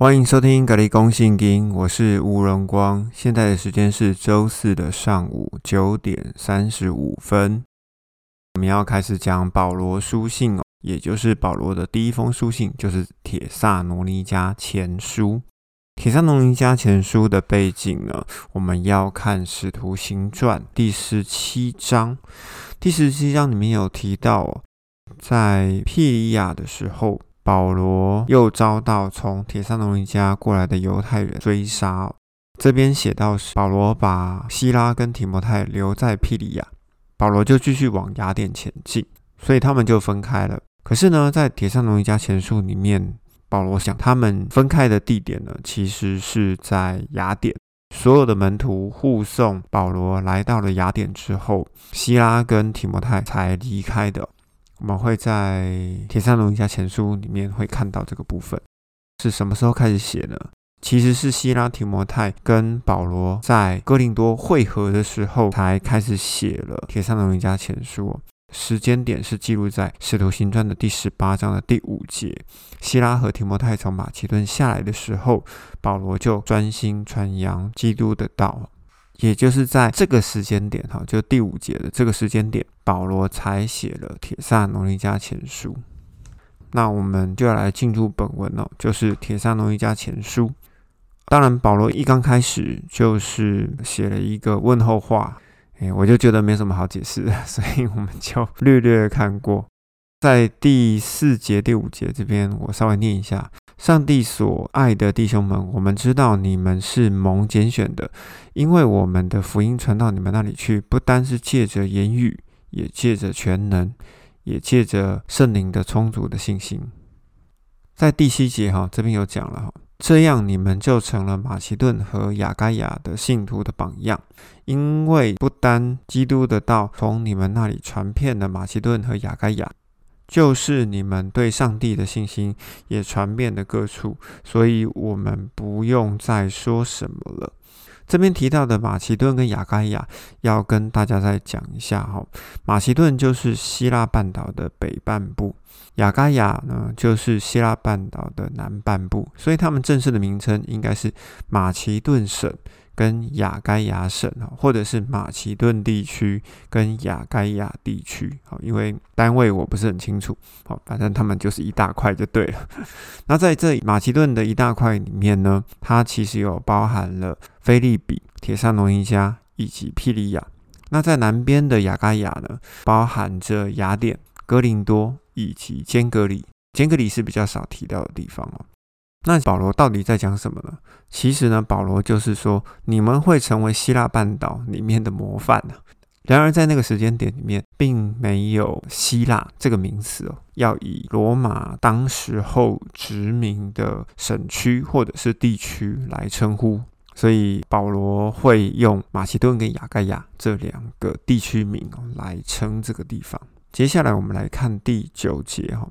欢迎收听《格力公信经》，我是吴荣光。现在的时间是周四的上午九点三十五分。我们要开始讲保罗书信哦，也就是保罗的第一封书信，就是《铁萨罗尼迦前书》。《铁萨罗尼迦前书》的背景呢，我们要看《使徒行传》第十七章。第十七章里面有提到，在庇里亚的时候。保罗又遭到从铁萨罗尼迦过来的犹太人追杀。这边写到是保罗把希拉跟提摩太留在庇里亚，保罗就继续往雅典前进，所以他们就分开了。可是呢，在铁萨罗尼迦前书里面，保罗想他们分开的地点呢，其实是在雅典。所有的门徒护送保罗来到了雅典之后，希拉跟提摩太才离开的。我们会在《铁三龙一家前书》里面会看到这个部分是什么时候开始写呢？其实是希拉提摩太跟保罗在哥林多会合的时候才开始写了《铁三龙一家前书》。时间点是记录在《使徒行传》的第十八章的第五节。希拉和提摩太从马其顿下来的时候，保罗就专心传扬基督的道。也就是在这个时间点，哈，就第五节的这个时间点，保罗才写了《铁萨罗尼迦前书》。那我们就要来进入本文哦，就是《铁萨罗尼迦前书》。当然，保罗一刚开始就是写了一个问候话，哎，我就觉得没什么好解释，所以我们就略略看过。在第四节、第五节这边，我稍微念一下。上帝所爱的弟兄们，我们知道你们是蒙拣选的，因为我们的福音传到你们那里去，不单是借着言语，也借着全能，也借着圣灵的充足的信心。在第七节哈，这边有讲了哈，这样你们就成了马其顿和亚该亚的信徒的榜样，因为不单基督的道从你们那里传遍了马其顿和亚该亚。就是你们对上帝的信心也传遍了各处，所以我们不用再说什么了。这边提到的马其顿跟亚该亚，要跟大家再讲一下哈。马其顿就是希腊半岛的北半部，亚该亚呢就是希腊半岛的南半部，所以他们正式的名称应该是马其顿省。跟雅该亚省啊，或者是马其顿地区跟雅该亚地区，好，因为单位我不是很清楚，好，反正他们就是一大块就对了。那在这马其顿的一大块里面呢，它其实有包含了菲利比、铁萨罗尼加以及庇里亚。那在南边的亚该亚呢，包含着雅典、哥林多以及坚格里。坚格里是比较少提到的地方哦。那保罗到底在讲什么呢？其实呢，保罗就是说，你们会成为希腊半岛里面的模范呢。然而，在那个时间点里面，并没有希腊这个名词哦，要以罗马当时候殖民的省区或者是地区来称呼，所以保罗会用马其顿跟雅盖亚这两个地区名哦来称这个地方。接下来，我们来看第九节哈。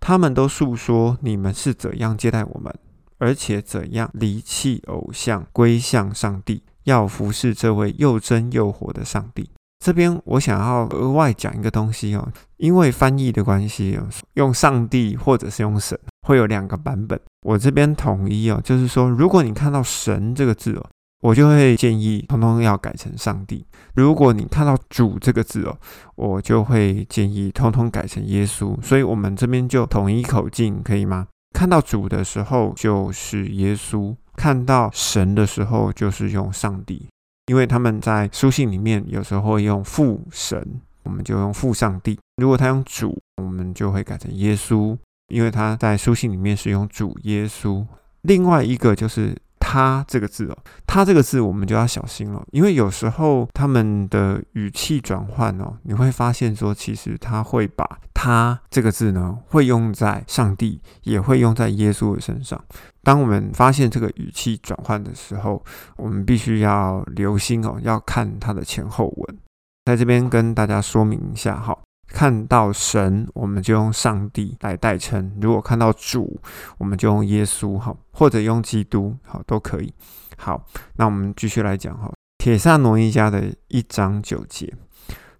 他们都诉说你们是怎样接待我们，而且怎样离弃偶像，归向上帝，要服侍这位又真又活的上帝。这边我想要额外讲一个东西哦，因为翻译的关系，用上帝或者是用神会有两个版本。我这边统一哦，就是说，如果你看到神这个字哦。我就会建议通通要改成上帝。如果你看到主这个字哦，我就会建议通通改成耶稣。所以，我们这边就统一口径，可以吗？看到主的时候就是耶稣，看到神的时候就是用上帝。因为他们在书信里面有时候会用父神，我们就用父上帝。如果他用主，我们就会改成耶稣，因为他在书信里面是用主耶稣。另外一个就是。他这个字哦，他这个字我们就要小心了，因为有时候他们的语气转换哦，你会发现说，其实他会把他这个字呢，会用在上帝，也会用在耶稣的身上。当我们发现这个语气转换的时候，我们必须要留心哦，要看它的前后文。在这边跟大家说明一下哈。看到神，我们就用上帝来代称；如果看到主，我们就用耶稣，哈，或者用基督，好，都可以。好，那我们继续来讲，哈，铁萨挪一家的一章九节，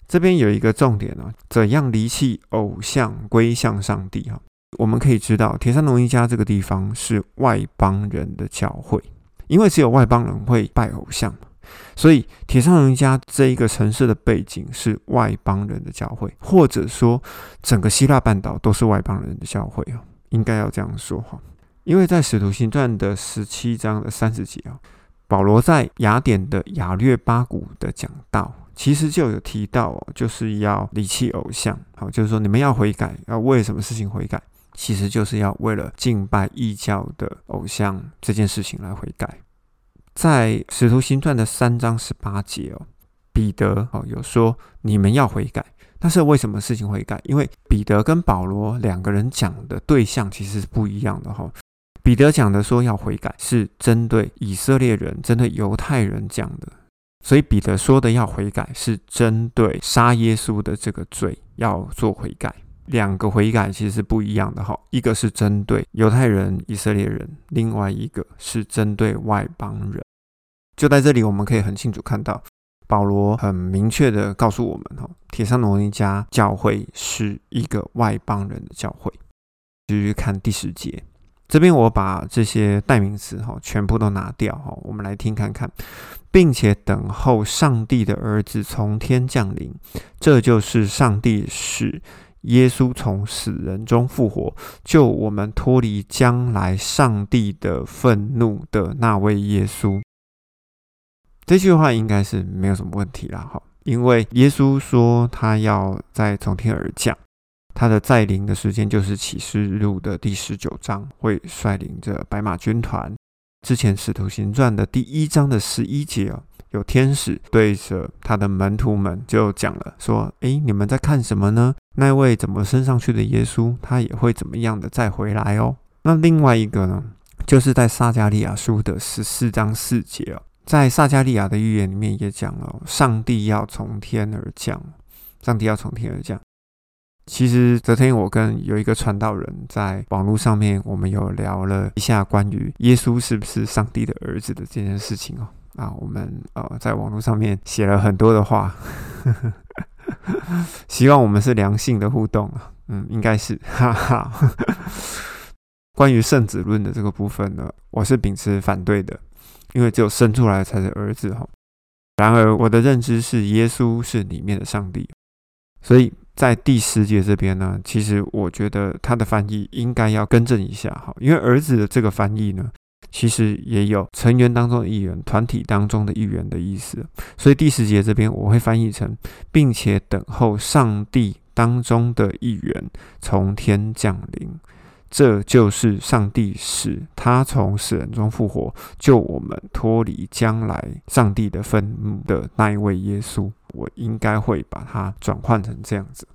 这边有一个重点哦，怎样离弃偶像，归向上帝，哈。我们可以知道，铁萨农一家这个地方是外邦人的教会，因为只有外邦人会拜偶像，所以铁上人家这一个城市的背景是外邦人的教会，或者说整个希腊半岛都是外邦人的教会啊，应该要这样说哈。因为在使徒行传的十七章的三十节啊，保罗在雅典的雅略巴谷的讲道，其实就有提到，就是要离弃偶像，好，就是说你们要悔改，要为什么事情悔改？其实就是要为了敬拜异教的偶像这件事情来悔改。在使徒行传的三章十八节哦，彼得哦有说你们要悔改，但是为什么事情悔改？因为彼得跟保罗两个人讲的对象其实是不一样的哈。彼得讲的说要悔改，是针对以色列人、针对犹太人讲的，所以彼得说的要悔改是针对杀耶稣的这个罪要做悔改。两个悔改其实是不一样的哈，一个是针对犹太人、以色列人，另外一个是针对外邦人。就在这里，我们可以很清楚看到，保罗很明确的告诉我们哈，铁山罗尼加教会是一个外邦人的教会。继续看第十节，这边我把这些代名词哈全部都拿掉哈，我们来听看看，并且等候上帝的儿子从天降临，这就是上帝使。耶稣从死人中复活，救我们脱离将来上帝的愤怒的那位耶稣。这句话应该是没有什么问题啦，哈，因为耶稣说他要再从天而降，他的再临的时间就是启示录的第十九章，会率领着白马军团。之前使徒行传的第一章的十一节哦。有天使对着他的门徒们就讲了，说：“诶，你们在看什么呢？那位怎么升上去的耶稣，他也会怎么样的再回来哦。”那另外一个呢，就是在撒加利亚书的十四章四节哦，在撒加利亚的预言里面也讲了，上帝要从天而降，上帝要从天而降。其实昨天我跟有一个传道人在网络上面，我们有聊了一下关于耶稣是不是上帝的儿子的这件事情哦。啊，我们呃在网络上面写了很多的话，希望我们是良性的互动啊，嗯，应该是，哈哈。关于圣子论的这个部分呢，我是秉持反对的，因为只有生出来才是儿子哈。然而我的认知是耶稣是里面的上帝，所以在第十节这边呢，其实我觉得他的翻译应该要更正一下哈，因为儿子的这个翻译呢。其实也有成员当中的一员、团体当中的一员的意思，所以第十节这边我会翻译成，并且等候上帝当中的一员从天降临，这就是上帝使他从死人中复活，救我们脱离将来上帝的愤怒的那一位耶稣。我应该会把它转换成这样子。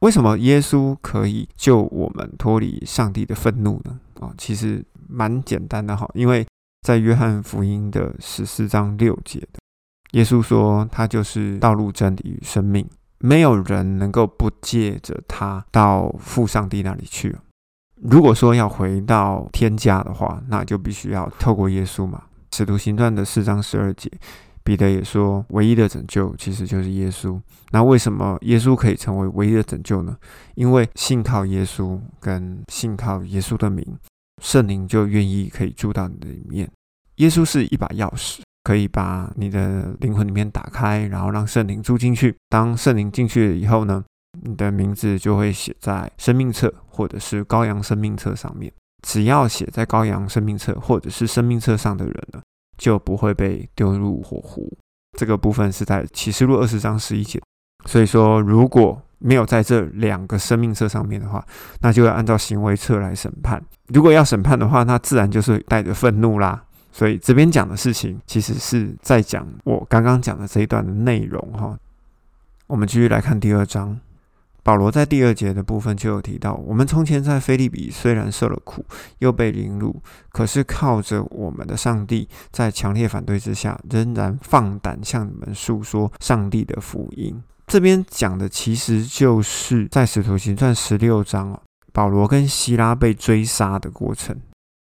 为什么耶稣可以救我们脱离上帝的愤怒呢？啊，其实蛮简单的哈，因为在约翰福音的十四章六节的，耶稣说他就是道路、真理与生命，没有人能够不借着他到父上帝那里去。如果说要回到天家的话，那就必须要透过耶稣嘛。使徒行传的四章十二节。彼得也说，唯一的拯救其实就是耶稣。那为什么耶稣可以成为唯一的拯救呢？因为信靠耶稣跟信靠耶稣的名，圣灵就愿意可以住到你的里面。耶稣是一把钥匙，可以把你的灵魂里面打开，然后让圣灵住进去。当圣灵进去了以后呢，你的名字就会写在生命册或者是羔羊生命册上面。只要写在羔羊生命册或者是生命册上的人呢？就不会被丢入火湖。这个部分是在启示录二十章十一节。所以说，如果没有在这两个生命册上面的话，那就要按照行为册来审判。如果要审判的话，那自然就是带着愤怒啦。所以这边讲的事情，其实是在讲我刚刚讲的这一段的内容哈。我们继续来看第二章。保罗在第二节的部分就有提到，我们从前在菲利比虽然受了苦，又被凌辱，可是靠着我们的上帝，在强烈反对之下，仍然放胆向你们诉说上帝的福音。这边讲的其实就是在使徒行传十六章哦，保罗跟希拉被追杀的过程。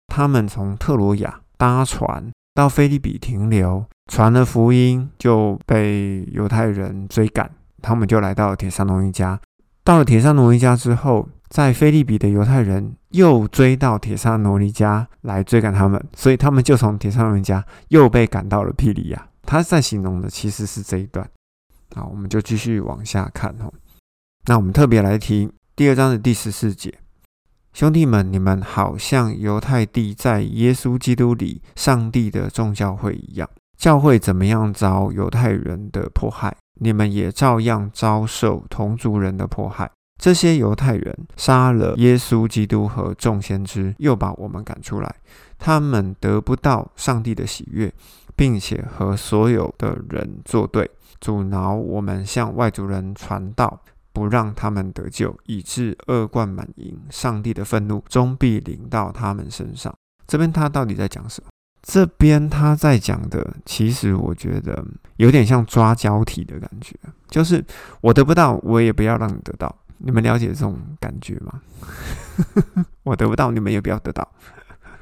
他们从特罗亚搭船到菲利比停留，传了福音，就被犹太人追赶，他们就来到铁山农一家。到了铁山农一家之后，在菲利比的犹太人又追到铁萨罗尼家来追赶他们，所以他们就从铁萨罗尼家又被赶到了庇利亚。他在形容的其实是这一段。好，我们就继续往下看哦。那我们特别来提第二章的第十四节：兄弟们，你们好像犹太地在耶稣基督里上帝的众教会一样，教会怎么样遭犹太人的迫害，你们也照样遭受同族人的迫害。这些犹太人杀了耶稣基督和众先知，又把我们赶出来。他们得不到上帝的喜悦，并且和所有的人作对，阻挠我们向外族人传道，不让他们得救，以致恶贯满盈。上帝的愤怒终必临到他们身上。这边他到底在讲什么？这边他在讲的，其实我觉得有点像抓交替的感觉，就是我得不到，我也不要让你得到。你们了解这种感觉吗？我得不到，你们也不要得到。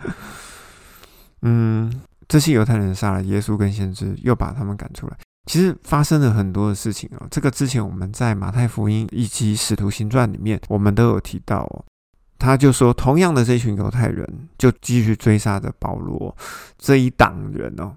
嗯，这些犹太人杀了耶稣跟先知，又把他们赶出来。其实发生了很多的事情哦。这个之前我们在马太福音以及使徒行传里面，我们都有提到哦。他就说，同样的这群犹太人就继续追杀着保罗这一党人哦。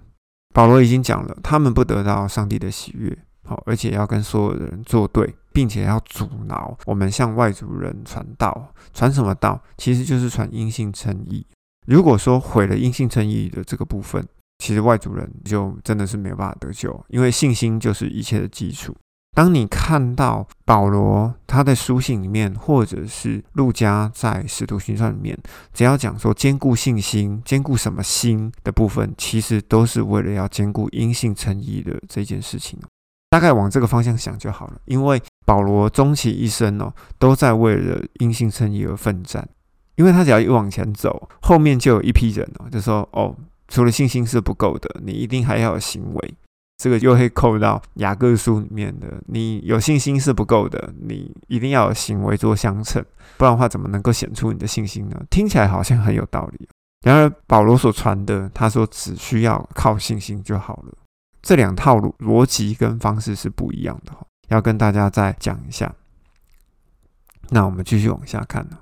保罗已经讲了，他们不得到上帝的喜悦。好，而且要跟所有的人作对，并且要阻挠我们向外族人传道。传什么道？其实就是传阴性称义。如果说毁了阴性称义的这个部分，其实外族人就真的是没有办法得救，因为信心就是一切的基础。当你看到保罗他的书信里面，或者是路加在使徒行传里面，只要讲说兼顾信心、兼顾什么心的部分，其实都是为了要兼顾阴性称义的这件事情。大概往这个方向想就好了，因为保罗终其一生哦，都在为了因信称义而奋战。因为他只要一往前走，后面就有一批人哦，就说哦，除了信心是不够的，你一定还要有行为。这个就会扣到雅各书里面的，你有信心是不够的，你一定要有行为做相称，不然的话怎么能够显出你的信心呢？听起来好像很有道理。然而保罗所传的，他说只需要靠信心就好了。这两套逻辑跟方式是不一样的，要跟大家再讲一下。那我们继续往下看呢。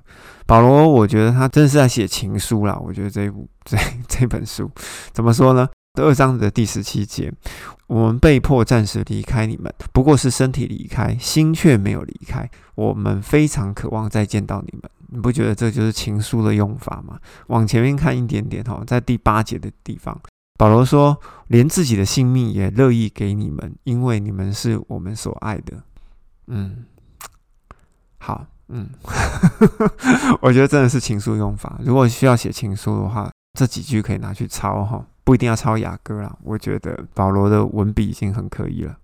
保罗，我觉得他真的是在写情书啦。我觉得这部这这本书怎么说呢？第二章的第十七节，我们被迫暂时离开你们，不过是身体离开，心却没有离开。我们非常渴望再见到你们。你不觉得这就是情书的用法吗？往前面看一点点哈，在第八节的地方。保罗说：“连自己的性命也乐意给你们，因为你们是我们所爱的。”嗯，好，嗯，我觉得真的是情书用法。如果需要写情书的话，这几句可以拿去抄哈，不一定要抄雅歌啦。我觉得保罗的文笔已经很可以了。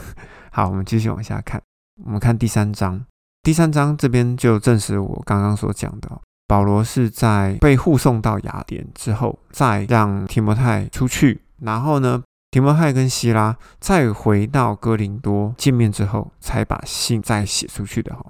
好，我们继续往下看，我们看第三章。第三章这边就证实我刚刚所讲的。保罗是在被护送到雅典之后，再让提摩太出去，然后呢，提摩太跟希拉再回到哥林多见面之后，才把信再写出去的哈。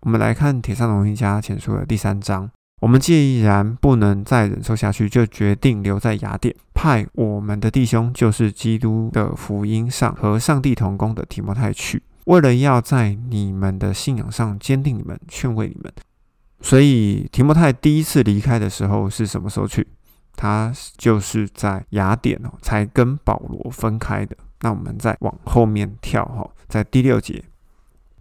我们来看《铁上龙一家前书》的第三章。我们既然不能再忍受下去，就决定留在雅典，派我们的弟兄，就是基督的福音上和上帝同工的提摩太去，为了要在你们的信仰上坚定你们，劝慰你们。所以提摩太第一次离开的时候是什么时候去？他就是在雅典哦，才跟保罗分开的。那我们再往后面跳哈，在第六节，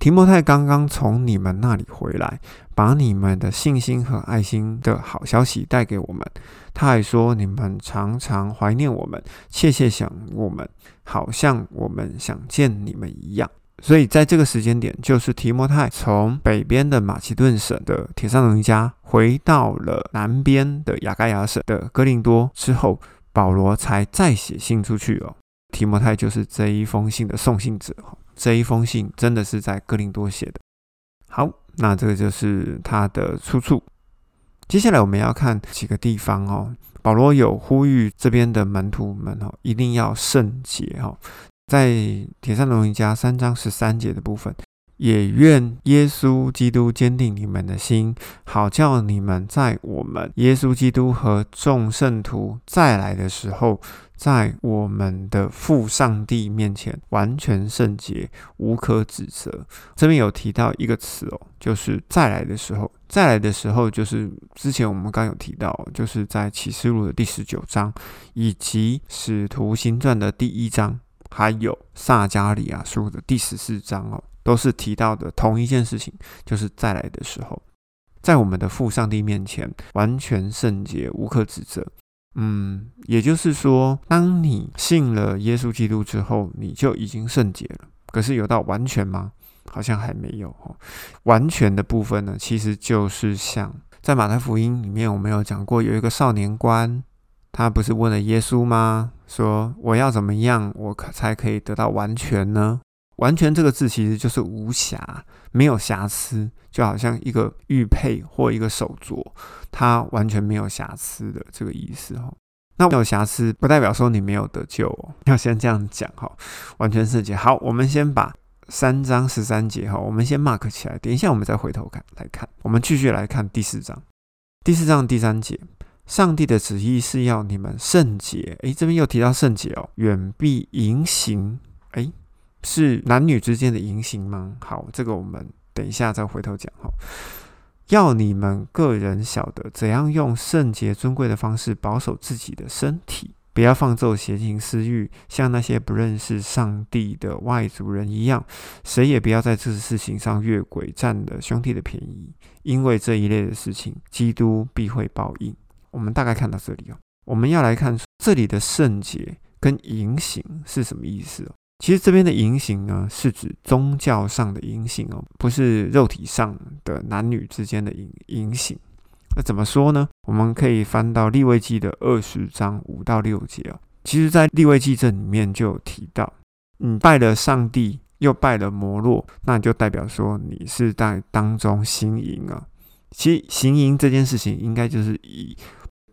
提摩太刚刚从你们那里回来，把你们的信心和爱心的好消息带给我们。他还说你们常常怀念我们，切切想我们，好像我们想见你们一样。所以在这个时间点，就是提摩太从北边的马其顿省的铁山人家回到了南边的雅盖亚省的哥林多之后，保罗才再写信出去哦。提摩太就是这一封信的送信者哦。这一封信真的是在哥林多写的。好，那这个就是他的出处。接下来我们要看几个地方哦。保罗有呼吁这边的门徒们哦，一定要圣洁哦。在铁扇龙一家三章十三节的部分，也愿耶稣基督坚定你们的心，好叫你们在我们耶稣基督和众圣徒再来的时候，在我们的父上帝面前完全圣洁，无可指责。这边有提到一个词哦，就是再来的时候，再来的时候就是之前我们刚有提到，就是在启示录的第十九章，以及使徒行传的第一章，还有撒加利亚书的第十四章哦。都是提到的同一件事情，就是再来的时候，在我们的父上帝面前完全圣洁，无可指责。嗯，也就是说，当你信了耶稣基督之后，你就已经圣洁了。可是有到完全吗？好像还没有。完全的部分呢，其实就是像在马太福音里面，我们有讲过，有一个少年官，他不是问了耶稣吗？说我要怎么样，我可才可以得到完全呢？完全这个字其实就是无瑕，没有瑕疵，就好像一个玉佩或一个手镯，它完全没有瑕疵的这个意思哈。那没有瑕疵不代表说你没有得救哦，要先这样讲哈。完全圣洁。好，我们先把三章十三节哈，我们先 mark 起来，等一下我们再回头看来看。我们继续来看第四章，第四章第三节，上帝的旨意是要你们圣洁。诶，这边又提到圣洁哦，远避淫行。诶。是男女之间的淫行吗？好，这个我们等一下再回头讲哈。要你们个人晓得怎样用圣洁尊贵的方式保守自己的身体，不要放纵邪情私欲，像那些不认识上帝的外族人一样。谁也不要在这事情上越轨，占了兄弟的便宜，因为这一类的事情，基督必会报应。我们大概看到这里哦，我们要来看这里的圣洁跟淫行是什么意思哦。其实这边的淫行呢，是指宗教上的淫行哦，不是肉体上的男女之间的淫淫行。那怎么说呢？我们可以翻到立位记的二十章五到六节哦。其实，在立位记这里面就有提到，你拜了上帝，又拜了摩洛，那就代表说你是在当中行淫啊。其实行淫这件事情，应该就是以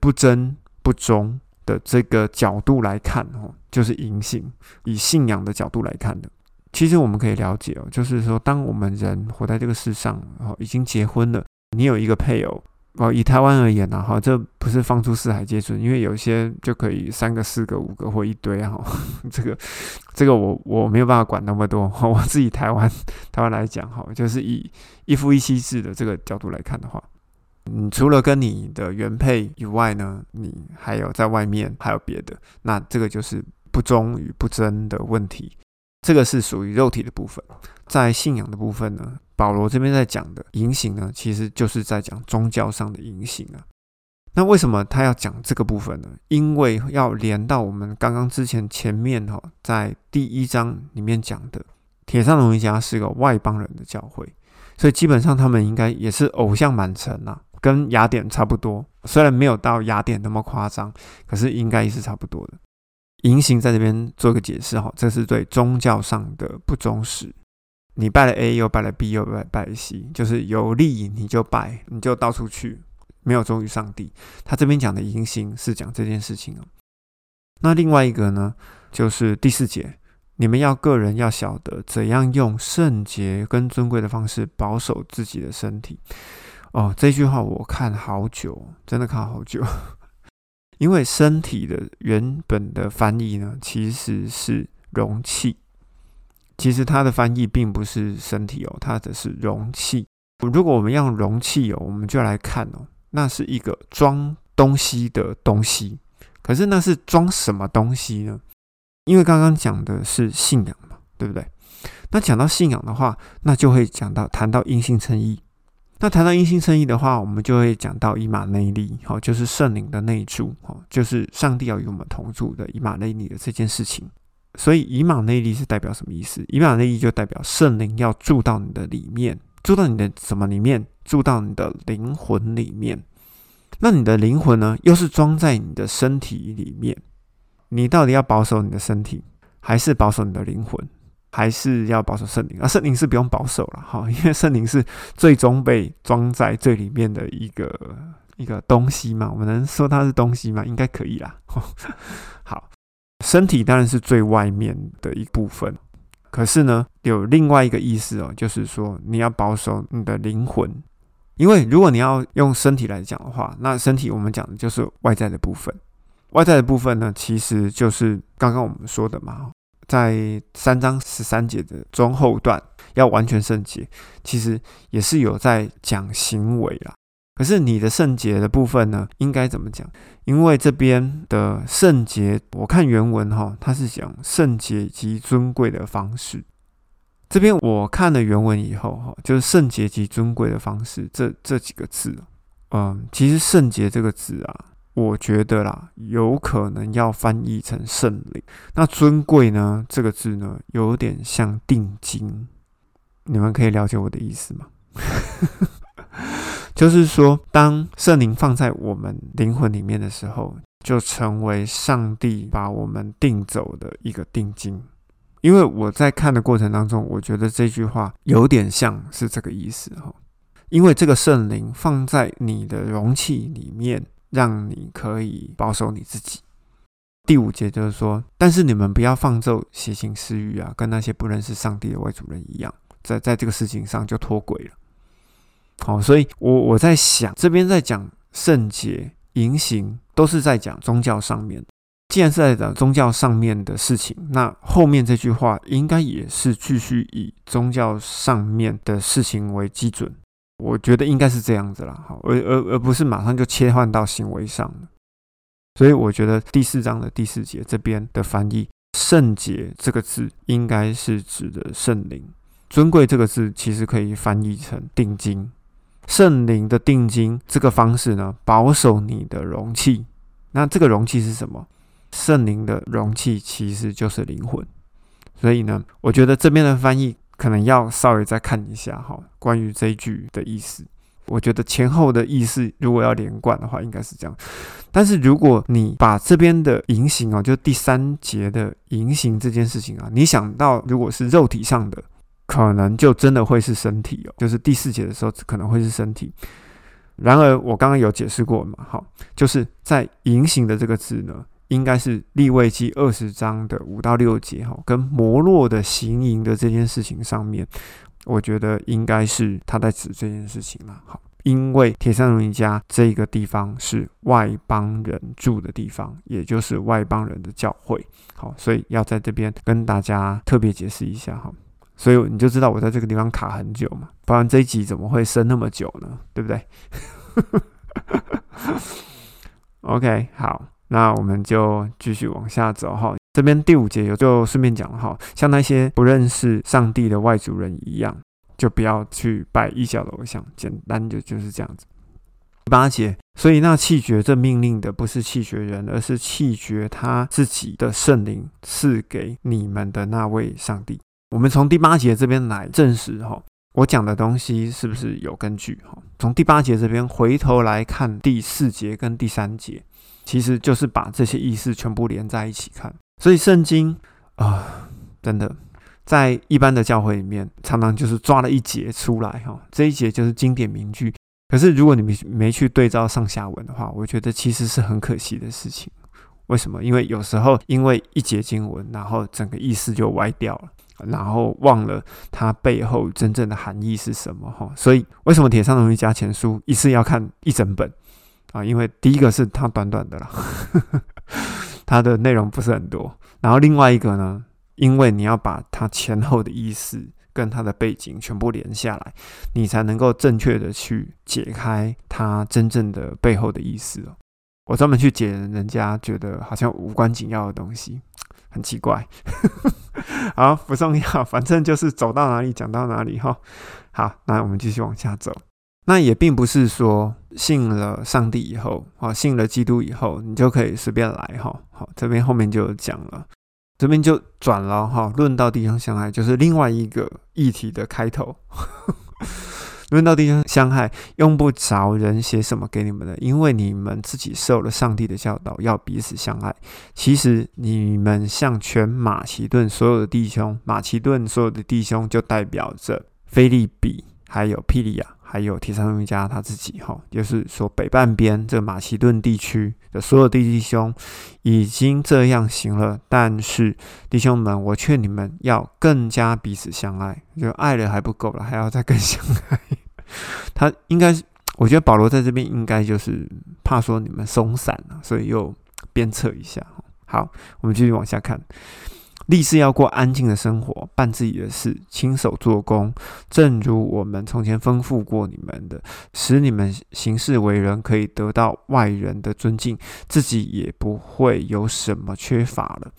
不真不忠。的这个角度来看，哦，就是银性，以信仰的角度来看的。其实我们可以了解哦，就是说，当我们人活在这个世上，哦，已经结婚了，你有一个配偶，哦，以台湾而言呢，哈，这不是放出四海皆准，因为有些就可以三个、四个、五个或一堆，哈，这个，这个我我没有办法管那么多，我自己台湾台湾来讲，哈，就是以一夫一妻制的这个角度来看的话。你除了跟你的原配以外呢，你还有在外面还有别的，那这个就是不忠与不贞的问题。这个是属于肉体的部分，在信仰的部分呢，保罗这边在讲的淫行呢，其实就是在讲宗教上的淫行啊。那为什么他要讲这个部分呢？因为要连到我们刚刚之前前面哈，在第一章里面讲的铁上龙一家是个外邦人的教会，所以基本上他们应该也是偶像满城啊。跟雅典差不多，虽然没有到雅典那么夸张，可是应该也是差不多的。淫行在这边做个解释哈，这是对宗教上的不忠实。你拜了 A，又拜了 B，又拜拜 C，就是有利你就拜，你就到处去，没有忠于上帝。他这边讲的淫行是讲这件事情哦。那另外一个呢，就是第四节，你们要个人要晓得怎样用圣洁跟尊贵的方式保守自己的身体。哦，这句话我看好久，真的看好久。因为身体的原本的翻译呢，其实是容器。其实它的翻译并不是身体哦，它的是容器。如果我们用容器哦，我们就来看哦，那是一个装东西的东西。可是那是装什么东西呢？因为刚刚讲的是信仰嘛，对不对？那讲到信仰的话，那就会讲到谈到阴性称义。那谈到因信生意的话，我们就会讲到以马内利，好，就是圣灵的内住，好，就是上帝要与我们同住的以马内利的这件事情。所以以马内利是代表什么意思？以马内利就代表圣灵要住到你的里面，住到你的什么里面？住到你的灵魂里面。那你的灵魂呢，又是装在你的身体里面。你到底要保守你的身体，还是保守你的灵魂？还是要保守圣灵啊，圣灵是不用保守了哈，因为圣灵是最终被装在最里面的一个一个东西嘛，我们能说它是东西吗？应该可以啦。好，身体当然是最外面的一部分，可是呢，有另外一个意思哦，就是说你要保守你的灵魂，因为如果你要用身体来讲的话，那身体我们讲的就是外在的部分。外在的部分呢，其实就是刚刚我们说的嘛，在三章十三节的中后段要完全圣洁，其实也是有在讲行为啦。可是你的圣洁的部分呢，应该怎么讲？因为这边的圣洁，我看原文哈，它是讲圣洁及尊贵的方式。这边我看了原文以后哈，就是圣洁及尊贵的方式这这几个字，嗯，其实圣洁这个字啊，我觉得啦，有可能要翻译成圣灵。那尊贵呢，这个字呢，有点像定金。你们可以了解我的意思吗？就是说，当圣灵放在我们灵魂里面的时候，就成为上帝把我们定走的一个定金。因为我在看的过程当中，我觉得这句话有点像是这个意思哈。因为这个圣灵放在你的容器里面，让你可以保守你自己。第五节就是说，但是你们不要放纵邪情私欲啊，跟那些不认识上帝的外族人一样，在在这个事情上就脱轨了。好，所以我我在想，这边在讲圣洁、淫行，都是在讲宗教上面。既然是在讲宗教上面的事情，那后面这句话应该也是继续以宗教上面的事情为基准。我觉得应该是这样子啦，好，而而而不是马上就切换到行为上所以我觉得第四章的第四节这边的翻译“圣洁”这个字，应该是指的圣灵；“尊贵”这个字，其实可以翻译成定金。圣灵的定金这个方式呢，保守你的容器。那这个容器是什么？圣灵的容器其实就是灵魂。所以呢，我觉得这边的翻译可能要稍微再看一下哈，关于这一句的意思。我觉得前后的意思如果要连贯的话，应该是这样。但是如果你把这边的隐形哦，就第三节的隐形这件事情啊，你想到如果是肉体上的。可能就真的会是身体哦，就是第四节的时候可能会是身体。然而我刚刚有解释过嘛，好，就是在“隐形”的这个字呢，应该是立位记二十章的五到六节哈，跟摩洛的行营的这件事情上面，我觉得应该是他在指这件事情了。好，因为铁山容尼家这个地方是外邦人住的地方，也就是外邦人的教会，好，所以要在这边跟大家特别解释一下哈。所以你就知道我在这个地方卡很久嘛，不然这一集怎么会升那么久呢？对不对？OK，好，那我们就继续往下走哈。这边第五节有就顺便讲哈，像那些不认识上帝的外族人一样，就不要去拜异教的偶像。简单就就是这样子。第八节，所以那弃绝这命令的不是弃绝人，而是弃绝他自己的圣灵赐给你们的那位上帝。我们从第八节这边来证实哈，我讲的东西是不是有根据哈？从第八节这边回头来看第四节跟第三节，其实就是把这些意思全部连在一起看。所以圣经啊，真的在一般的教会里面，常常就是抓了一节出来哈，这一节就是经典名句。可是如果你们没去对照上下文的话，我觉得其实是很可惜的事情。为什么？因为有时候因为一节经文，然后整个意思就歪掉了。然后忘了它背后真正的含义是什么哈，所以为什么铁上容易加钱书一次要看一整本啊？因为第一个是它短短的啦，它的内容不是很多。然后另外一个呢，因为你要把它前后的意思跟它的背景全部连下来，你才能够正确的去解开它真正的背后的意思哦。我专门去解人家觉得好像无关紧要的东西。很奇怪，好不重要，反正就是走到哪里讲到哪里哈。好，那我们继续往下走。那也并不是说信了上帝以后，啊，信了基督以后，你就可以随便来哈。好，这边后面就讲了，这边就转了哈。论到弟兄相爱，就是另外一个议题的开头。论到弟兄相爱，用不着人写什么给你们的，因为你们自己受了上帝的教导，要彼此相爱。其实你们像全马其顿所有的弟兄，马其顿所有的弟兄就代表着菲利比、还有庇利亚、还有提摩家他自己哈，就是说北半边这马其顿地区的所有弟兄已经这样行了，但是弟兄们，我劝你们要更加彼此相爱，就爱了还不够了，还要再更相爱。他应该是，我觉得保罗在这边应该就是怕说你们松散了，所以又鞭策一下。好，我们继续往下看。立志要过安静的生活，办自己的事，亲手做工，正如我们从前吩咐过你们的，使你们行事为人可以得到外人的尊敬，自己也不会有什么缺乏了。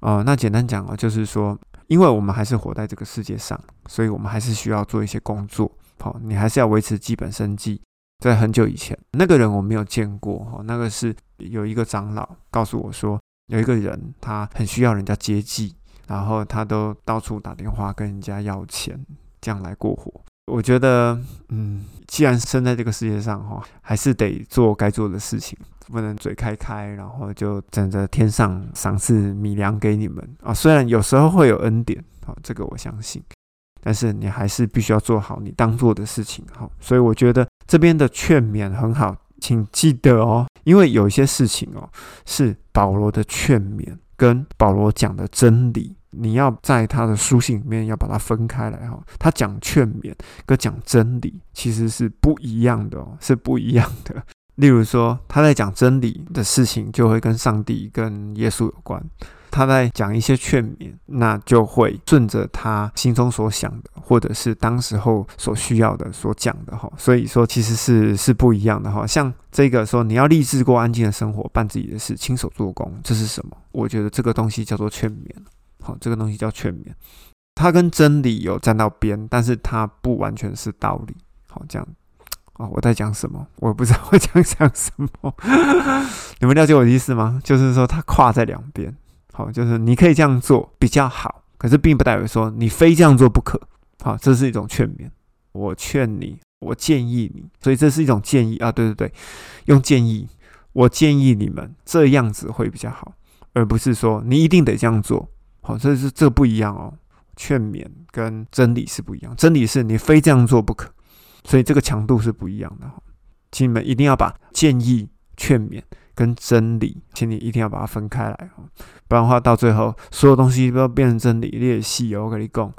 呃，那简单讲啊，就是说，因为我们还是活在这个世界上，所以我们还是需要做一些工作。好，你还是要维持基本生计。在很久以前，那个人我没有见过。哈，那个是有一个长老告诉我说。有一个人，他很需要人家接济，然后他都到处打电话跟人家要钱，这样来过活。我觉得，嗯，既然生在这个世界上，哈，还是得做该做的事情，不能嘴开开，然后就等着天上赏赐米粮给你们啊。虽然有时候会有恩典，好，这个我相信，但是你还是必须要做好你当做的事情，好。所以我觉得这边的劝勉很好。请记得哦，因为有一些事情哦，是保罗的劝勉跟保罗讲的真理，你要在他的书信里面要把它分开来哈。他讲劝勉跟讲真理其实是不一样的哦，是不一样的。例如说，他在讲真理的事情，就会跟上帝、跟耶稣有关。他在讲一些劝勉，那就会顺着他心中所想的，或者是当时候所需要的所讲的哈。所以说，其实是是不一样的哈。像这个说你要立志过安静的生活，办自己的事，亲手做工，这是什么？我觉得这个东西叫做劝勉。好，这个东西叫劝勉，它跟真理有站到边，但是它不完全是道理。好，这样哦，我在讲什么？我不知道我讲讲什么。你们了解我的意思吗？就是说，它跨在两边。好，就是你可以这样做比较好，可是并不代表说你非这样做不可。好，这是一种劝勉，我劝你，我建议你，所以这是一种建议啊。对对对，用建议，我建议你们这样子会比较好，而不是说你一定得这样做。好，这是这不一样哦。劝勉跟真理是不一样，真理是你非这样做不可，所以这个强度是不一样的。请你们一定要把建议、劝勉。跟真理，请你一定要把它分开来哦不然的话，到最后所有东西都要变成真理，你也细哦，我跟你讲。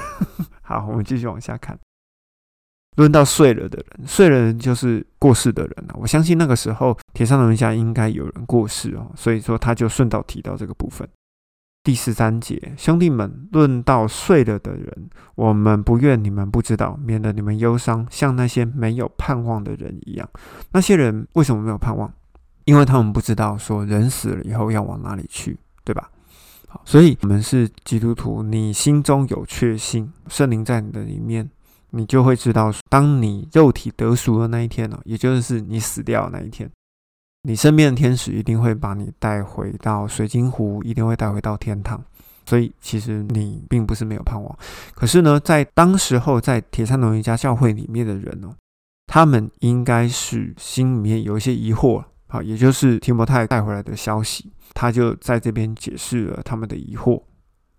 好，我们继续往下看。论到睡了的人，睡了人就是过世的人了。我相信那个时候铁上龙家应该有人过世哦，所以说他就顺道提到这个部分。第十三节，兄弟们，论到睡了的人，我们不愿你们不知道，免得你们忧伤，像那些没有盼望的人一样。那些人为什么没有盼望？因为他们不知道说人死了以后要往哪里去，对吧？好，所以我们是基督徒，你心中有确信，圣灵在你的里面，你就会知道，当你肉体得赎的那一天呢，也就是你死掉那一天，你身边的天使一定会把你带回到水晶湖，一定会带回到天堂。所以其实你并不是没有盼望，可是呢，在当时候在铁山农一家教会里面的人哦，他们应该是心里面有一些疑惑。好，也就是提摩太带回来的消息，他就在这边解释了他们的疑惑，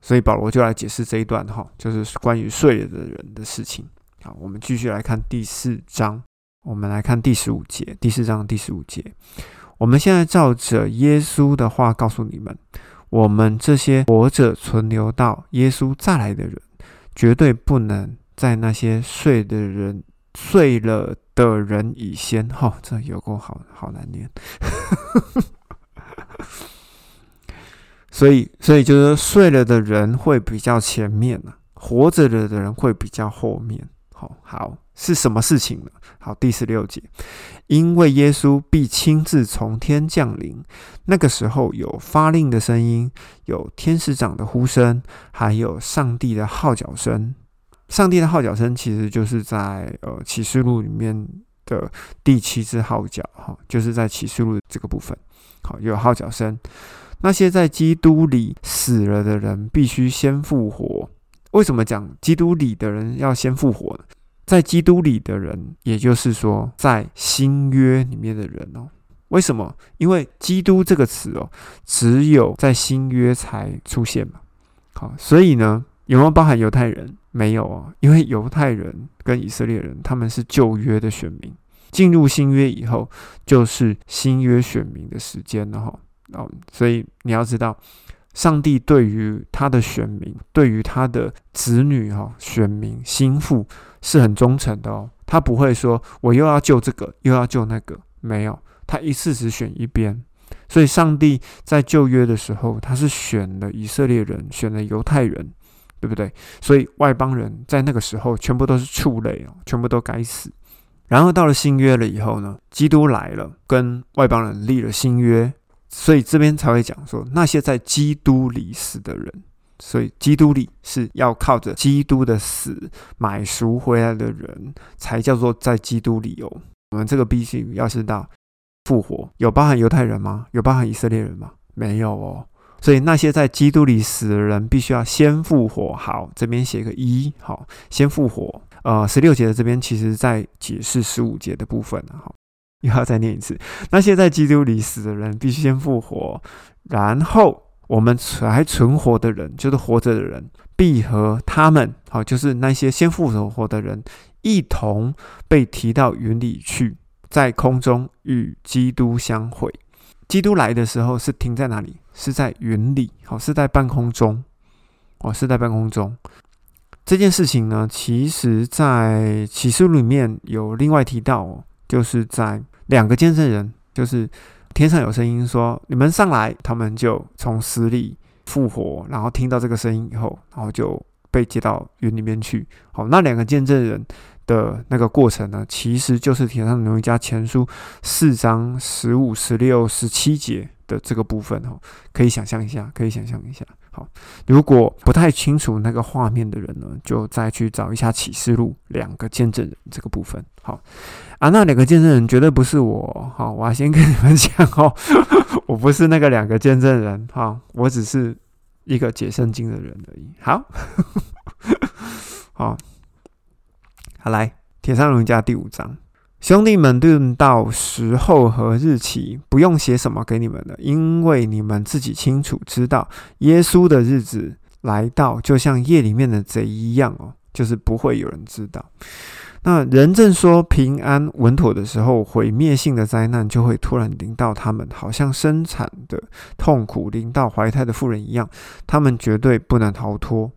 所以保罗就来解释这一段哈，就是关于睡了的人的事情。好，我们继续来看第四章，我们来看第十五节，第四章第十五节，我们现在照着耶稣的话告诉你们，我们这些活着存留到耶稣再来的人，绝对不能在那些睡的人睡了。的人以先，哈，这有够好好难念，所以，所以就是睡了的人会比较前面呢，活着了的人会比较后面。好，好是什么事情呢？好，第十六节，因为耶稣必亲自从天降临，那个时候有发令的声音，有天使长的呼声，还有上帝的号角声。上帝的号角声其实就是在呃启示录里面的第七支号角哈，就是在启示录这个部分，好有号角声。那些在基督里死了的人必须先复活。为什么讲基督里的人要先复活呢？在基督里的人，也就是说在新约里面的人哦。为什么？因为基督这个词哦，只有在新约才出现嘛。好，所以呢，有没有包含犹太人？没有哦，因为犹太人跟以色列人他们是旧约的选民，进入新约以后就是新约选民的时间了哈。哦，所以你要知道，上帝对于他的选民，对于他的子女哈，选民心腹是很忠诚的哦。他不会说我又要救这个，又要救那个，没有，他一次只选一边。所以，上帝在旧约的时候，他是选了以色列人，选了犹太人，对不对？所以外邦人在那个时候全部都是畜类哦，全部都该死。然后到了新约了以后呢，基督来了，跟外邦人立了新约，所以这边才会讲说，那些在基督里死的人，所以基督里是要靠着基督的死买赎回来的人，才叫做在基督里哦。我们这个必须要知道。复活有包含犹太人吗？有包含以色列人吗？没有哦。所以那些在基督里死的人，必须要先复活。好，这边写个一，好，先复活。呃，十六节的这边其实在解释十五节的部分。好，又要再念一次。那些在基督里死的人，必须先复活，然后我们还存活的人，就是活着的人，必和他们，好，就是那些先复活的人，一同被提到云里去。在空中与基督相会，基督来的时候是停在哪里？是在云里，好，是在半空中，哦，是在半空中。这件事情呢，其实在启示录里面有另外提到，就是在两个见证人，就是天上有声音说：“你们上来。”他们就从死里复活，然后听到这个声音以后，然后就被接到云里面去。好，那两个见证人。的那个过程呢，其实就是《铁上农一家前书》四章十五、十六、十七节的这个部分哦，可以想象一下，可以想象一下。好，如果不太清楚那个画面的人呢，就再去找一下《启示录》两个见证人这个部分。好啊，那两个见证人绝对不是我。好，我要先跟你们讲哦，我不是那个两个见证人。哈，我只是一个解圣经的人而已。好，好。来《铁上龙家》第五章，兄弟们，论到时候和日期，不用写什么给你们了，因为你们自己清楚知道，耶稣的日子来到，就像夜里面的贼一样哦，就是不会有人知道。那人正说平安稳妥的时候，毁灭性的灾难就会突然临到他们，好像生产的痛苦临到怀胎的妇人一样，他们绝对不能逃脱。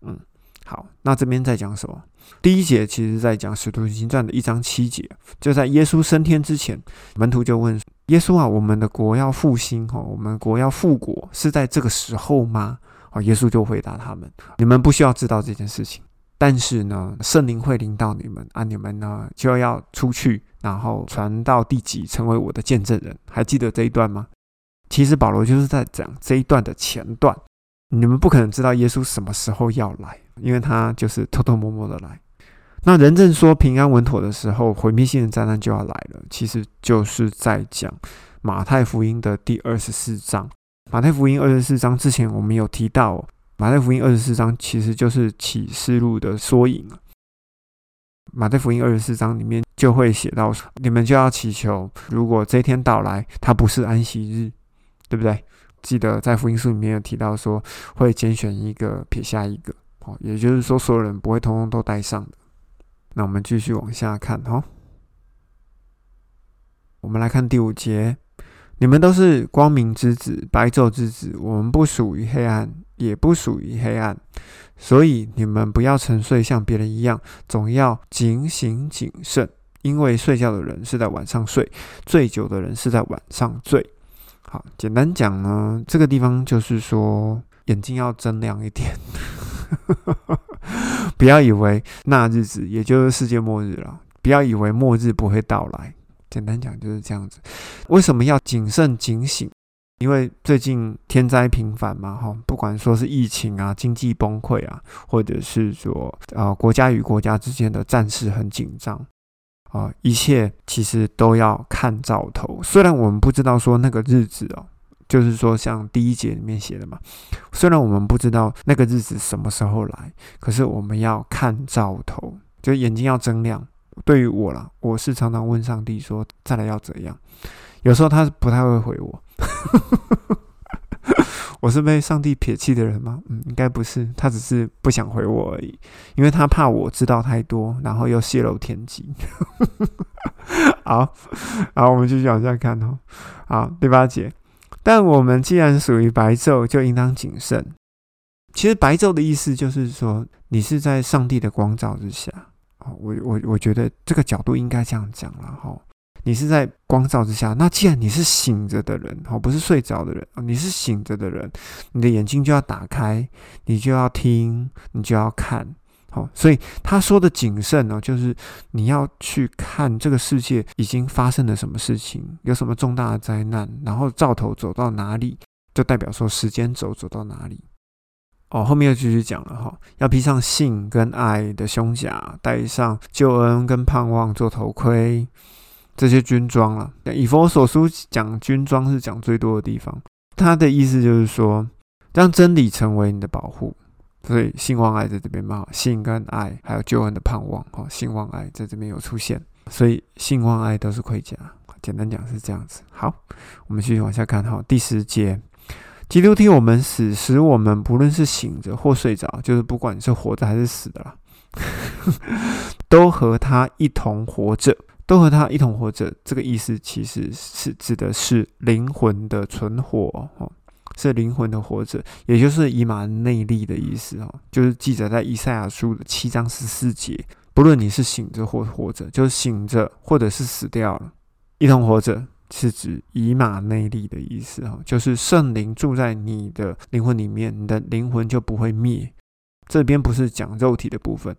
嗯，好，那这边在讲什么？第一节其实在讲《使徒行传》的一章七节，就在耶稣升天之前，门徒就问耶稣啊：“我们的国要复兴，哈，我们国要复国，是在这个时候吗？”啊，耶稣就回答他们：“你们不需要知道这件事情，但是呢，圣灵会临到你们啊，你们呢就要出去，然后传到地极，成为我的见证人。还记得这一段吗？其实保罗就是在讲这一段的前段。你们不可能知道耶稣什么时候要来。”因为他就是偷偷摸摸的来，那人正说平安稳妥的时候，毁灭性的灾难就要来了。其实就是在讲马太福音的第二十四章。马太福音二十四章之前我们有提到，马太福音二十四章其实就是启示录的缩影马太福音二十四章里面就会写到，你们就要祈求，如果这一天到来，它不是安息日，对不对？记得在福音书里面有提到说，会拣选一个，撇下一个。哦，也就是说，所有人不会通通都带上的。那我们继续往下看哈。我们来看第五节：你们都是光明之子，白昼之子。我们不属于黑暗，也不属于黑暗，所以你们不要沉睡，像别人一样，总要警醒谨慎。因为睡觉的人是在晚上睡，醉酒的人是在晚上醉。好，简单讲呢，这个地方就是说，眼睛要睁亮一点。不要以为那日子也就是世界末日了，不要以为末日不会到来。简单讲就是这样子。为什么要谨慎警醒？因为最近天灾频繁嘛，哈，不管说是疫情啊、经济崩溃啊，或者是说啊国家与国家之间的战事很紧张啊，一切其实都要看兆头。虽然我们不知道说那个日子哦。就是说，像第一节里面写的嘛，虽然我们不知道那个日子什么时候来，可是我们要看兆头，就眼睛要睁亮。对于我啦，我是常常问上帝说：“再来要怎样？”有时候他不太会回我，我是被上帝撇弃的人吗？嗯，应该不是，他只是不想回我而已，因为他怕我知道太多，然后又泄露天机。好，好，我们继续往下看哦。好，第八节，但我们既然属于白昼，就应当谨慎。其实白昼的意思就是说，你是在上帝的光照之下。哦，我我我觉得这个角度应该这样讲了哈。你是在光照之下，那既然你是醒着的人，哦，不是睡着的人啊，你是醒着的人，你的眼睛就要打开，你就要听，你就要看，好，所以他说的谨慎呢，就是你要去看这个世界已经发生了什么事情，有什么重大的灾难，然后照头走到哪里，就代表说时间轴走到哪里。哦，后面又继续讲了哈，要披上信跟爱的胸甲，戴上救恩跟盼望做头盔。这些军装了，以佛所书讲军装是讲最多的地方。他的意思就是说，让真理成为你的保护。所以信望爱在这边嘛，信跟爱还有救恩的盼望，哈，信望爱在这边有出现。所以信望爱都是盔甲，简单讲是这样子。好，我们继续往下看哈，第十节，基督替我们死，使我们不论是醒着或睡着，就是不管是活着还是死的啦，都和他一同活着。都和他一同活着，这个意思其实是指的是灵魂的存活，哦，是灵魂的活着，也就是以马内利的意思，哦，就是记载在以赛亚书的七章十四节。不论你是醒着或活着，就是醒着或者是死掉了，一同活着是指以马内利的意思，哦，就是圣灵住在你的灵魂里面，你的灵魂就不会灭。这边不是讲肉体的部分。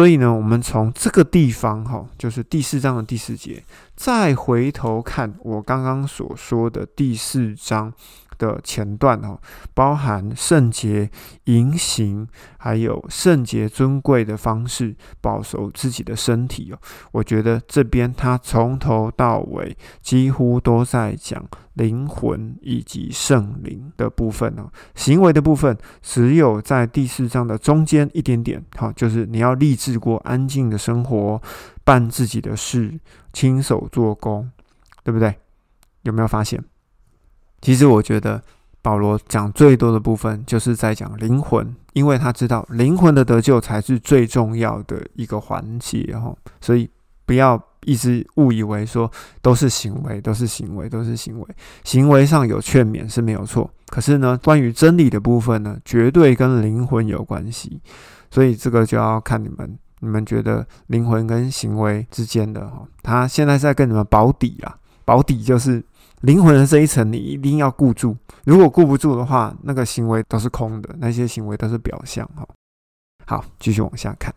所以呢，我们从这个地方哈，就是第四章的第四节，再回头看我刚刚所说的第四章。的前段哦，包含圣洁、淫行，还有圣洁尊贵的方式，保守自己的身体哦。我觉得这边他从头到尾几乎都在讲灵魂以及圣灵的部分哦。行为的部分只有在第四章的中间一点点，好，就是你要立志过安静的生活，办自己的事，亲手做工，对不对？有没有发现？其实我觉得保罗讲最多的部分就是在讲灵魂，因为他知道灵魂的得救才是最重要的一个环节哈，所以不要一直误以为说都是行为，都是行为，都是行为，行为上有劝勉是没有错，可是呢，关于真理的部分呢，绝对跟灵魂有关系，所以这个就要看你们，你们觉得灵魂跟行为之间的哈，他现在在跟你们保底啊，保底就是。灵魂的这一层，你一定要顾住。如果顾不住的话，那个行为都是空的，那些行为都是表象。哈，好，继续往下看，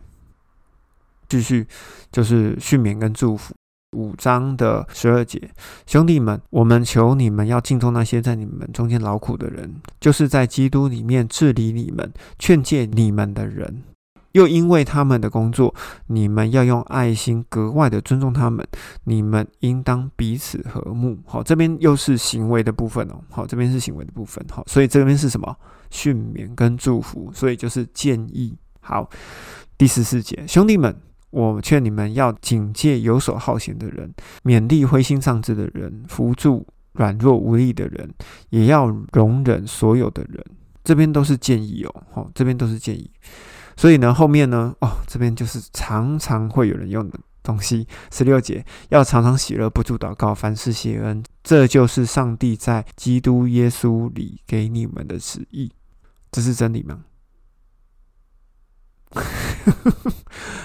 继续就是训勉跟祝福。五章的十二节，兄弟们，我们求你们要敬重那些在你们中间劳苦的人，就是在基督里面治理你们、劝诫你们的人。又因为他们的工作，你们要用爱心格外的尊重他们。你们应当彼此和睦。好，这边又是行为的部分哦。好，这边是行为的部分。好，所以这边是什么？训勉跟祝福。所以就是建议。好，第十四节，兄弟们，我劝你们要警戒游手好闲的人，勉励灰心丧志的人，扶助软弱无力的人，也要容忍所有的人。这边都是建议哦。好，这边都是建议。所以呢，后面呢，哦，这边就是常常会有人用的东西。十六节要常常喜乐，不住祷告，凡事谢恩，这就是上帝在基督耶稣里给你们的旨意。这是真理吗？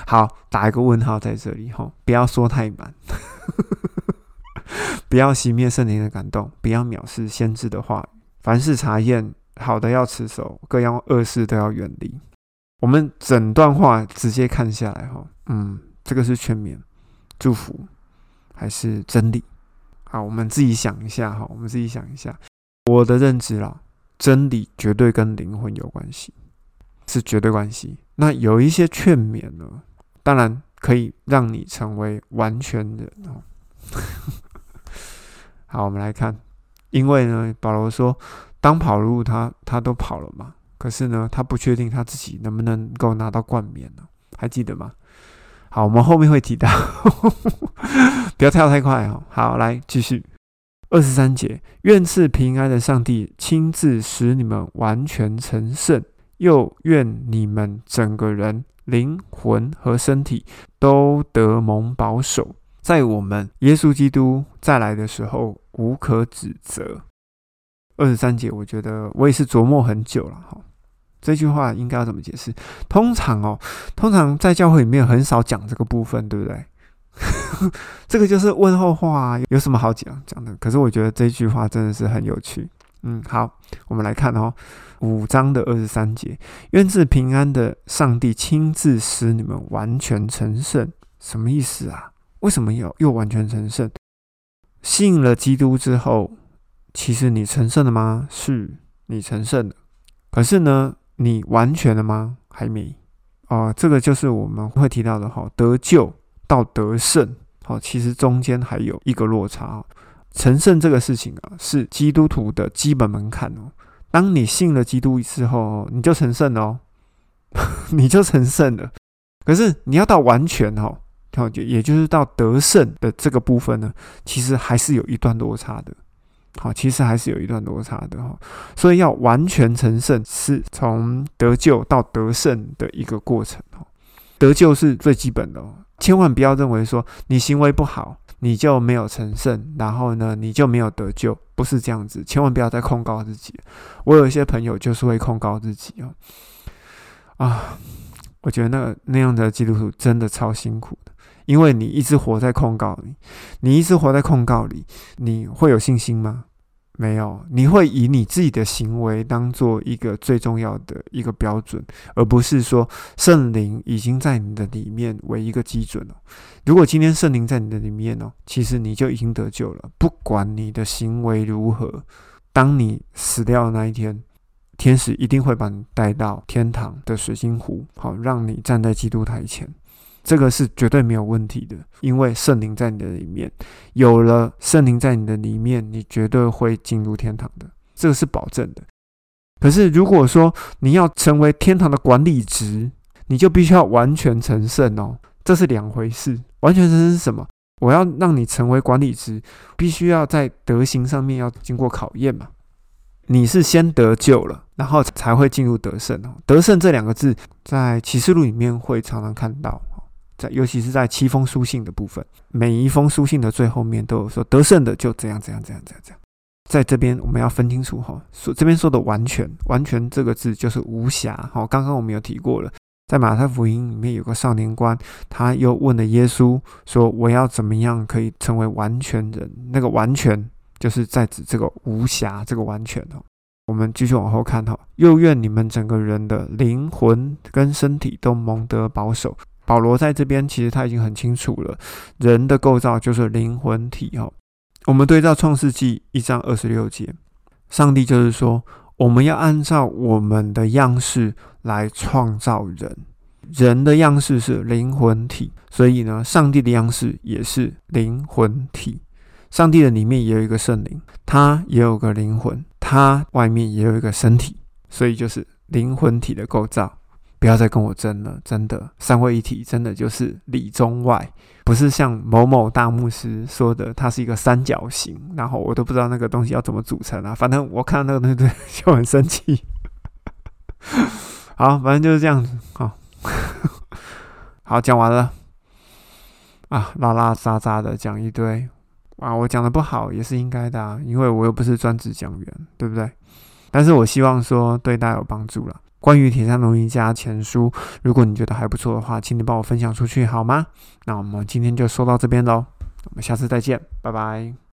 好，打一个问号在这里哈，不要说太满，不要熄灭圣灵的感动，不要藐视先知的话，凡事查验，好的要持守，各样恶事都要远离。我们整段话直接看下来，哈，嗯，这个是全面祝福还是真理？好，我们自己想一下，哈，我们自己想一下。我的认知啦，真理绝对跟灵魂有关系，是绝对关系。那有一些劝勉呢，当然可以让你成为完全人哦。好，我们来看，因为呢，保罗说，当跑路，他他都跑了嘛。可是呢，他不确定他自己能不能够拿到冠冕呢？还记得吗？好，我们后面会提到，不要跳太快哦。好，来继续。二十三节，愿赐平安的上帝亲自使你们完全成圣，又愿你们整个人、灵魂和身体都得蒙保守，在我们耶稣基督再来的时候无可指责。二十三节，我觉得我也是琢磨很久了哈。这句话应该要怎么解释？通常哦，通常在教会里面很少讲这个部分，对不对？这个就是问候话，有什么好讲讲的？可是我觉得这句话真的是很有趣。嗯，好，我们来看哦，五章的二十三节，愿赐平安的上帝亲自使你们完全成圣，什么意思啊？为什么要又完全成圣？信了基督之后，其实你成圣了吗？是你成圣了，可是呢，你完全了吗？还没。哦，这个就是我们会提到的哈，得救。到得胜，好，其实中间还有一个落差。成圣这个事情啊，是基督徒的基本门槛哦。当你信了基督之后，你就成圣了哦，你就成圣了。可是你要到完全哦，好，也就是到得胜的这个部分呢，其实还是有一段落差的。好，其实还是有一段落差的哈。所以要完全成圣，是从得救到得胜的一个过程哦。得救是最基本的。千万不要认为说你行为不好，你就没有成圣，然后呢，你就没有得救，不是这样子。千万不要再控告自己。我有一些朋友就是会控告自己哦，啊，我觉得那个那样的基督徒真的超辛苦的，因为你一直活在控告里，你一直活在控告里，你会有信心吗？没有，你会以你自己的行为当做一个最重要的一个标准，而不是说圣灵已经在你的里面为一个基准了。如果今天圣灵在你的里面哦，其实你就已经得救了。不管你的行为如何，当你死掉的那一天，天使一定会把你带到天堂的水晶湖，好让你站在基督台前。这个是绝对没有问题的，因为圣灵在你的里面，有了圣灵在你的里面，你绝对会进入天堂的，这个是保证的。可是如果说你要成为天堂的管理职，你就必须要完全成圣哦，这是两回事。完全成圣是什么？我要让你成为管理职，必须要在德行上面要经过考验嘛。你是先得救了，然后才会进入得胜哦。得胜这两个字在启示录里面会常常看到。在，尤其是在七封书信的部分，每一封书信的最后面都有说得胜的就怎样怎样怎样怎样怎样。在这边我们要分清楚哈，说这边说的完全，完全这个字就是无瑕。哈，刚刚我们有提过了，在马太福音里面有个少年官，他又问了耶稣说：“我要怎么样可以成为完全人？”那个完全就是在指这个无瑕，这个完全哦。我们继续往后看哈，又愿你们整个人的灵魂跟身体都蒙得保守。保罗在这边其实他已经很清楚了，人的构造就是灵魂体哦。我们对照创世纪一章二十六节，上帝就是说，我们要按照我们的样式来创造人，人的样式是灵魂体，所以呢，上帝的样式也是灵魂体。上帝的里面也有一个圣灵，他也有个灵魂，他外面也有一个身体，所以就是灵魂体的构造。不要再跟我争了，真的，三位一体真的就是里中外，不是像某某大牧师说的，它是一个三角形，然后我都不知道那个东西要怎么组成啊。反正我看到那个东西就很生气。好，反正就是这样子。好，好，讲完了。啊，拉拉杂杂的讲一堆啊，我讲的不好也是应该的，啊，因为我又不是专职讲员，对不对？但是我希望说对大家有帮助了。关于铁三龙一家前书，如果你觉得还不错的话，请你帮我分享出去好吗？那我们今天就说到这边喽，我们下次再见，拜拜。